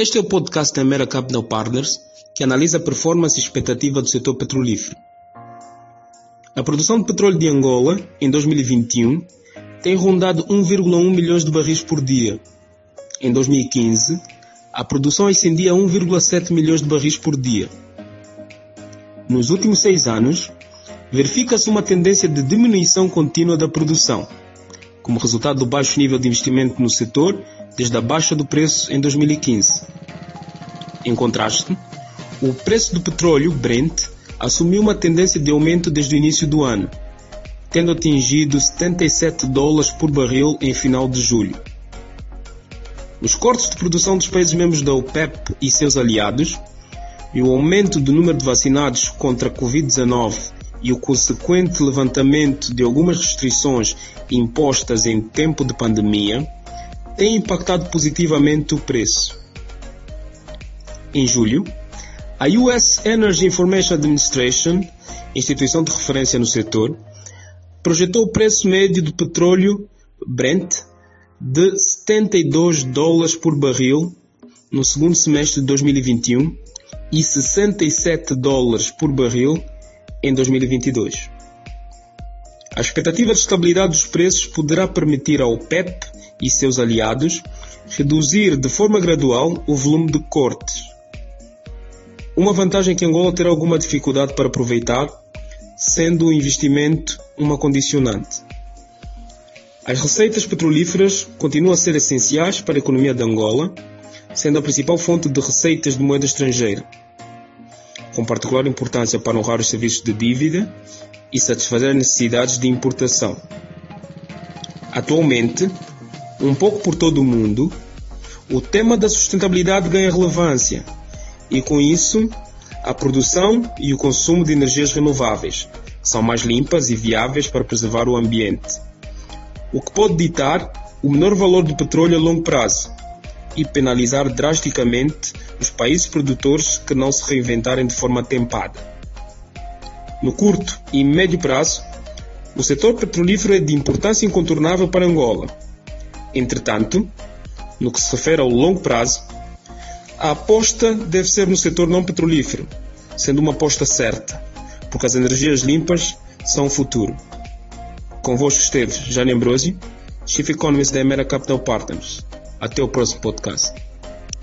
Este é o podcast da Mera Capital Partners, que analisa a performance e expectativa do setor petrolífero. A produção de petróleo de Angola, em 2021, tem rondado 1,1 milhões de barris por dia. Em 2015, a produção ascendia a 1,7 milhões de barris por dia. Nos últimos seis anos, verifica-se uma tendência de diminuição contínua da produção, como resultado do baixo nível de investimento no setor desde a baixa do preço em 2015. Em contraste, o preço do petróleo Brent assumiu uma tendência de aumento desde o início do ano, tendo atingido 77 dólares por barril em final de julho. Os cortes de produção dos países membros da OPEP e seus aliados e o aumento do número de vacinados contra a Covid-19 e o consequente levantamento de algumas restrições impostas em tempo de pandemia têm impactado positivamente o preço. Em julho, a US Energy Information Administration, instituição de referência no setor, projetou o preço médio do petróleo Brent de 72 dólares por barril no segundo semestre de 2021 e 67 dólares por barril em 2022. A expectativa de estabilidade dos preços poderá permitir ao PEP e seus aliados reduzir de forma gradual o volume de cortes. Uma vantagem que Angola terá alguma dificuldade para aproveitar, sendo o investimento uma condicionante. As receitas petrolíferas continuam a ser essenciais para a economia de Angola, sendo a principal fonte de receitas de moeda estrangeira, com particular importância para honrar os serviços de dívida e satisfazer as necessidades de importação. Atualmente, um pouco por todo o mundo, o tema da sustentabilidade ganha relevância e, com isso, a produção e o consumo de energias renováveis são mais limpas e viáveis para preservar o ambiente, o que pode ditar o menor valor do petróleo a longo prazo e penalizar drasticamente os países produtores que não se reinventarem de forma tempada. No curto e médio prazo, o setor petrolífero é de importância incontornável para Angola. Entretanto, no que se refere ao longo prazo, a aposta deve ser no setor não petrolífero, sendo uma aposta certa, porque as energias limpas são o futuro. Convosco esteve Jane Ambrosio, Chief Economist da Emera Capital Partners. Até o próximo podcast.